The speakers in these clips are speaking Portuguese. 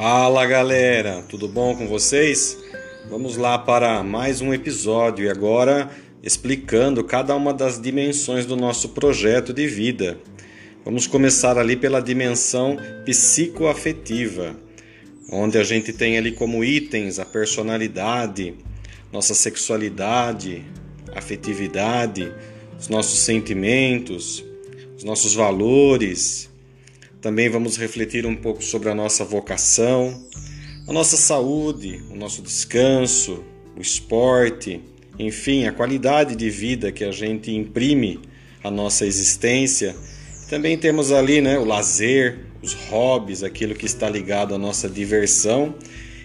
Fala galera, tudo bom com vocês? Vamos lá para mais um episódio e agora explicando cada uma das dimensões do nosso projeto de vida. Vamos começar ali pela dimensão psicoafetiva, onde a gente tem ali como itens a personalidade, nossa sexualidade, afetividade, os nossos sentimentos, os nossos valores, também vamos refletir um pouco sobre a nossa vocação, a nossa saúde, o nosso descanso, o esporte, enfim, a qualidade de vida que a gente imprime à nossa existência. Também temos ali né, o lazer, os hobbies, aquilo que está ligado à nossa diversão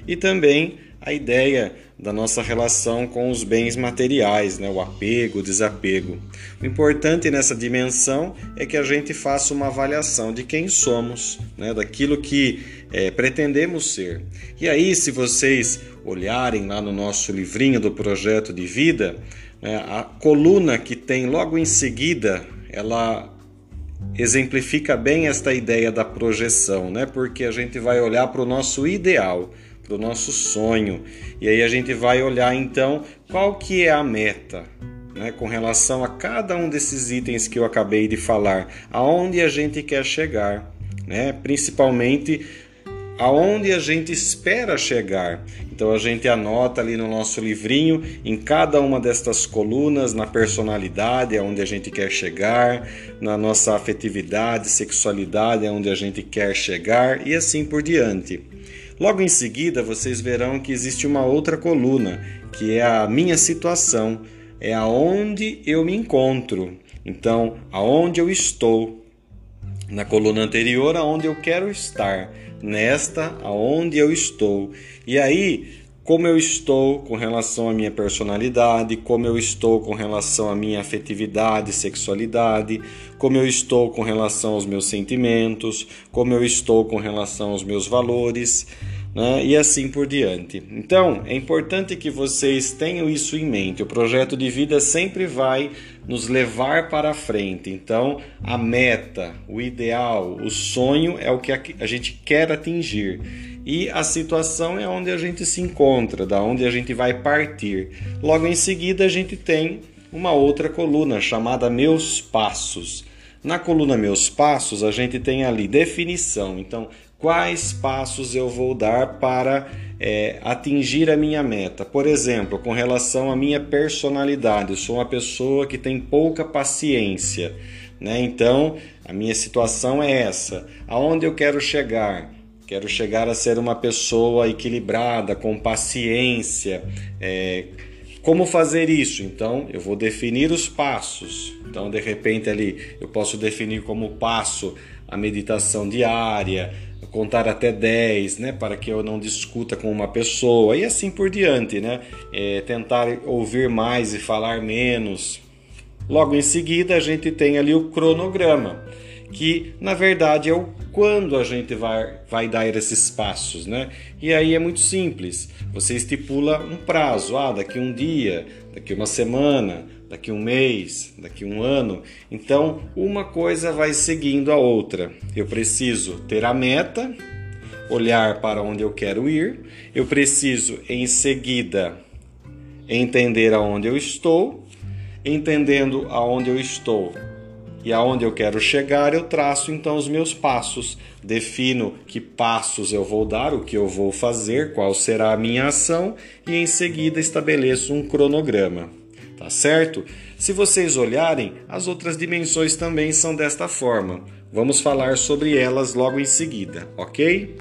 e também a ideia da nossa relação com os bens materiais, né? o apego, o desapego. O importante nessa dimensão é que a gente faça uma avaliação de quem somos, né? daquilo que é, pretendemos ser. E aí, se vocês olharem lá no nosso livrinho do projeto de vida, né? a coluna que tem logo em seguida, ela exemplifica bem esta ideia da projeção, né? porque a gente vai olhar para o nosso ideal para o nosso sonho. E aí a gente vai olhar então qual que é a meta, né, com relação a cada um desses itens que eu acabei de falar, aonde a gente quer chegar, né, principalmente aonde a gente espera chegar. Então a gente anota ali no nosso livrinho, em cada uma destas colunas, na personalidade, aonde a gente quer chegar, na nossa afetividade, sexualidade, aonde a gente quer chegar e assim por diante. Logo em seguida, vocês verão que existe uma outra coluna, que é a minha situação, é aonde eu me encontro. Então, aonde eu estou. Na coluna anterior, aonde eu quero estar. Nesta, aonde eu estou. E aí, como eu estou com relação à minha personalidade, como eu estou com relação à minha afetividade, sexualidade, como eu estou com relação aos meus sentimentos, como eu estou com relação aos meus valores né? e assim por diante. Então, é importante que vocês tenham isso em mente. O projeto de vida sempre vai nos levar para frente. Então, a meta, o ideal, o sonho é o que a gente quer atingir. E a situação é onde a gente se encontra, da onde a gente vai partir. Logo em seguida, a gente tem uma outra coluna chamada Meus Passos. Na coluna Meus Passos, a gente tem ali definição. Então, quais passos eu vou dar para é, atingir a minha meta. Por exemplo, com relação à minha personalidade, eu sou uma pessoa que tem pouca paciência, né? Então, a minha situação é essa. Aonde eu quero chegar? Quero chegar a ser uma pessoa equilibrada, com paciência. É, como fazer isso? Então, eu vou definir os passos. Então, de repente, ali eu posso definir como passo a meditação diária, contar até 10, né, para que eu não discuta com uma pessoa e assim por diante, né, é, tentar ouvir mais e falar menos. Logo em seguida a gente tem ali o cronograma, que na verdade é o quando a gente vai, vai dar esses passos, né? E aí é muito simples. Você estipula um prazo, ah, daqui um dia, daqui uma semana, daqui um mês, daqui um ano. Então, uma coisa vai seguindo a outra. Eu preciso ter a meta, olhar para onde eu quero ir. Eu preciso, em seguida, entender aonde eu estou. Entendendo aonde eu estou, e aonde eu quero chegar, eu traço então os meus passos, defino que passos eu vou dar, o que eu vou fazer, qual será a minha ação e em seguida estabeleço um cronograma. Tá certo? Se vocês olharem, as outras dimensões também são desta forma. Vamos falar sobre elas logo em seguida, ok?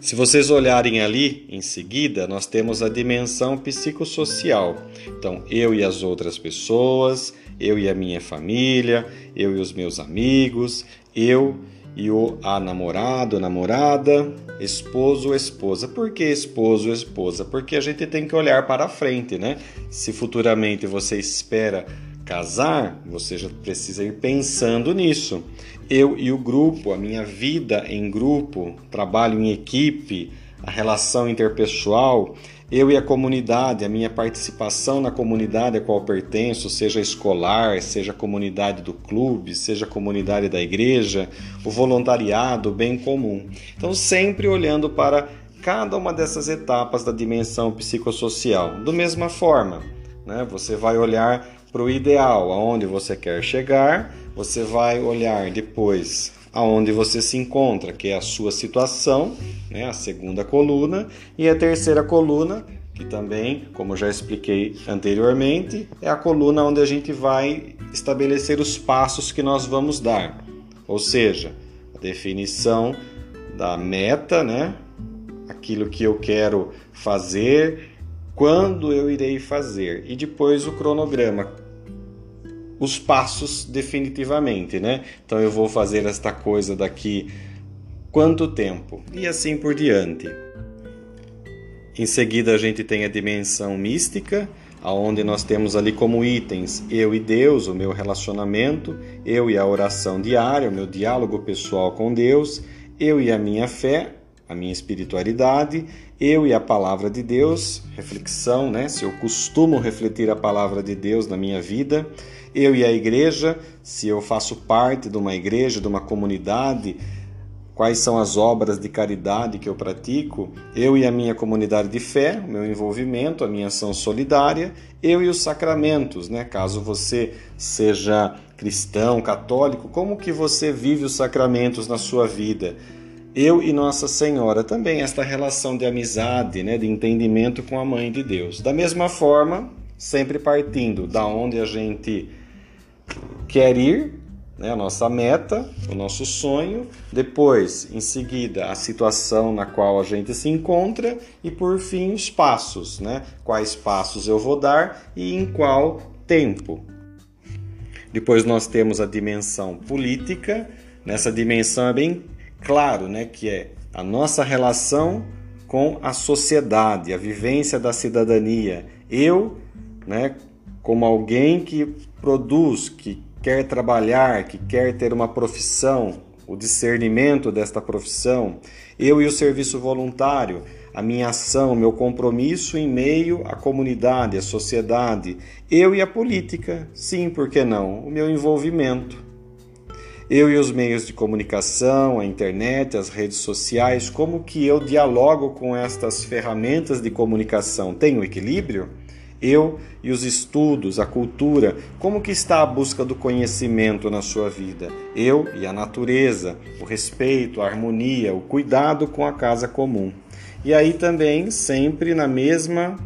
Se vocês olharem ali em seguida, nós temos a dimensão psicossocial. Então, eu e as outras pessoas, eu e a minha família, eu e os meus amigos, eu e o a namorado, namorada, esposo, esposa. Por que esposo, esposa? Porque a gente tem que olhar para frente, né? Se futuramente você espera casar, você já precisa ir pensando nisso eu e o grupo, a minha vida em grupo, trabalho em equipe, a relação interpessoal, eu e a comunidade, a minha participação na comunidade a qual pertenço, seja escolar, seja comunidade do clube, seja comunidade da igreja, o voluntariado, o bem comum. Então, sempre olhando para cada uma dessas etapas da dimensão psicossocial. Da mesma forma, né, você vai olhar para o ideal, aonde você quer chegar, você vai olhar depois aonde você se encontra, que é a sua situação, né, a segunda coluna, e a terceira coluna, que também, como já expliquei anteriormente, é a coluna onde a gente vai estabelecer os passos que nós vamos dar. Ou seja, a definição da meta, né? Aquilo que eu quero fazer, quando eu irei fazer, e depois o cronograma, os passos definitivamente, né? Então eu vou fazer esta coisa daqui quanto tempo e assim por diante. Em seguida a gente tem a dimensão mística, aonde nós temos ali como itens eu e Deus, o meu relacionamento, eu e a oração diária, o meu diálogo pessoal com Deus, eu e a minha fé, a minha espiritualidade, eu e a palavra de Deus, reflexão, né? Se eu costumo refletir a palavra de Deus na minha vida, eu e a igreja, se eu faço parte de uma igreja, de uma comunidade, quais são as obras de caridade que eu pratico, eu e a minha comunidade de fé, o meu envolvimento, a minha ação solidária, eu e os sacramentos, né? Caso você seja cristão, católico, como que você vive os sacramentos na sua vida? Eu e Nossa Senhora também esta relação de amizade, né, de entendimento com a mãe de Deus. Da mesma forma, sempre partindo da onde a gente quer ir, né, a nossa meta, o nosso sonho, depois, em seguida, a situação na qual a gente se encontra e, por fim, os passos, né? Quais passos eu vou dar e em qual tempo. Depois nós temos a dimensão política. Nessa dimensão é bem claro, né, que é a nossa relação com a sociedade, a vivência da cidadania. Eu, né, como alguém que produz, que quer trabalhar, que quer ter uma profissão, o discernimento desta profissão, eu e o serviço voluntário, a minha ação, o meu compromisso em meio à comunidade, à sociedade, eu e a política, sim, por que não? O meu envolvimento. Eu e os meios de comunicação, a internet, as redes sociais, como que eu dialogo com estas ferramentas de comunicação? Tenho equilíbrio? Eu e os estudos, a cultura, como que está a busca do conhecimento na sua vida? Eu e a natureza, o respeito, a harmonia, o cuidado com a casa comum. E aí também sempre na mesma,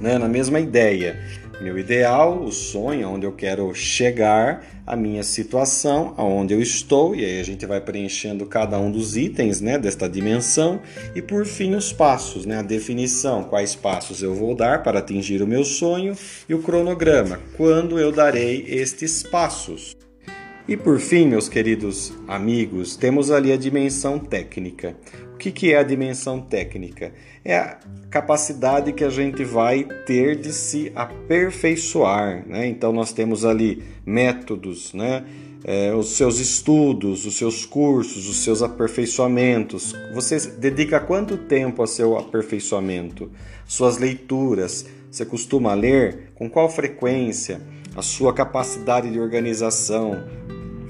né, na mesma ideia meu ideal, o sonho, onde eu quero chegar, a minha situação, aonde eu estou, e aí a gente vai preenchendo cada um dos itens né, desta dimensão, e por fim os passos, né, a definição, quais passos eu vou dar para atingir o meu sonho, e o cronograma, quando eu darei estes passos. E por fim, meus queridos amigos, temos ali a dimensão técnica. O que é a dimensão técnica? É a capacidade que a gente vai ter de se aperfeiçoar. Né? Então, nós temos ali métodos, né? É, os seus estudos, os seus cursos, os seus aperfeiçoamentos. Você dedica quanto tempo ao seu aperfeiçoamento? Suas leituras. Você costuma ler? Com qual frequência? A sua capacidade de organização,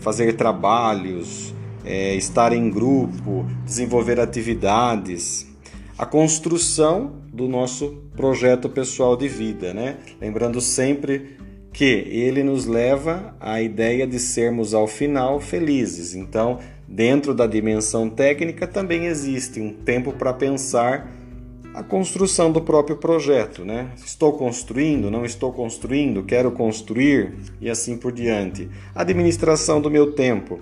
fazer trabalhos, é, estar em grupo, desenvolver atividades, a construção do nosso projeto pessoal de vida, né? Lembrando sempre que ele nos leva à ideia de sermos ao final felizes. Então, dentro da dimensão técnica também existe um tempo para pensar a construção do próprio projeto, né? Estou construindo, não estou construindo, quero construir e assim por diante. A administração do meu tempo,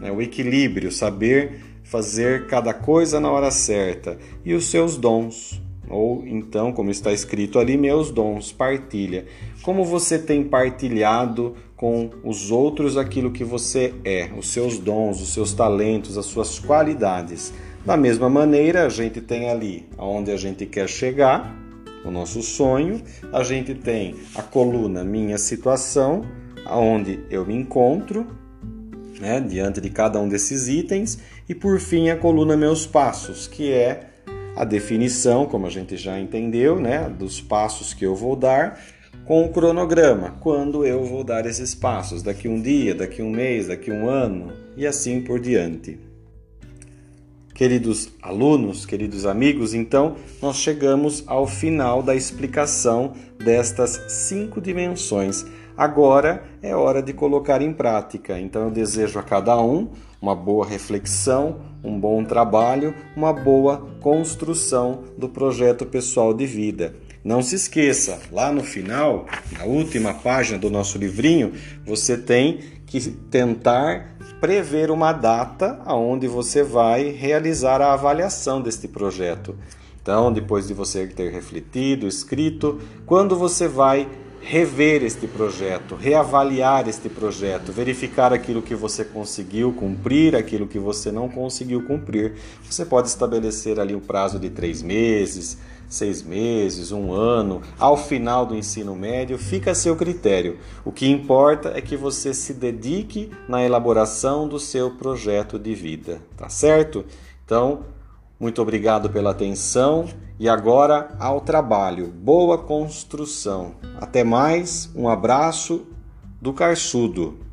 né? o equilíbrio, saber fazer cada coisa na hora certa e os seus dons. Ou então, como está escrito ali, meus dons, partilha. Como você tem partilhado com os outros aquilo que você é, os seus dons, os seus talentos, as suas qualidades. Da mesma maneira, a gente tem ali aonde a gente quer chegar, o nosso sonho, a gente tem a coluna minha situação, aonde eu me encontro, né, diante de cada um desses itens, e por fim a coluna meus passos, que é a definição, como a gente já entendeu, né, dos passos que eu vou dar, com o cronograma, quando eu vou dar esses passos, daqui um dia, daqui um mês, daqui um ano e assim por diante. Queridos alunos, queridos amigos, então nós chegamos ao final da explicação destas cinco dimensões. Agora é hora de colocar em prática. Então eu desejo a cada um uma boa reflexão, um bom trabalho, uma boa construção do projeto pessoal de vida. Não se esqueça, lá no final, na última página do nosso livrinho, você tem que tentar prever uma data aonde você vai realizar a avaliação deste projeto. Então, depois de você ter refletido, escrito, quando você vai rever este projeto, reavaliar este projeto, verificar aquilo que você conseguiu cumprir, aquilo que você não conseguiu cumprir. Você pode estabelecer ali um prazo de três meses, seis meses, um ano, ao final do ensino médio, fica a seu critério. O que importa é que você se dedique na elaboração do seu projeto de vida, tá certo? Então, muito obrigado pela atenção e agora ao trabalho. Boa construção. Até mais, um abraço do Carçudo.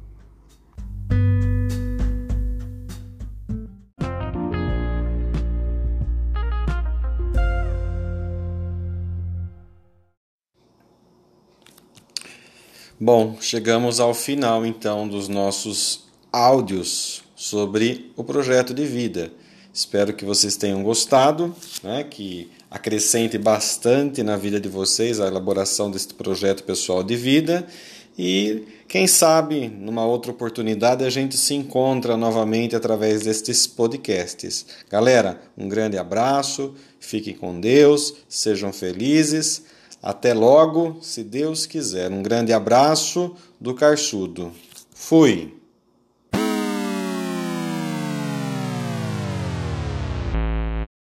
Bom, chegamos ao final então dos nossos áudios sobre o projeto de vida. Espero que vocês tenham gostado, né, que acrescente bastante na vida de vocês a elaboração deste projeto pessoal de vida e quem sabe numa outra oportunidade a gente se encontra novamente através destes podcasts. Galera, um grande abraço, fiquem com Deus, sejam felizes. Até logo, se Deus quiser. Um grande abraço do Carçudo. Fui!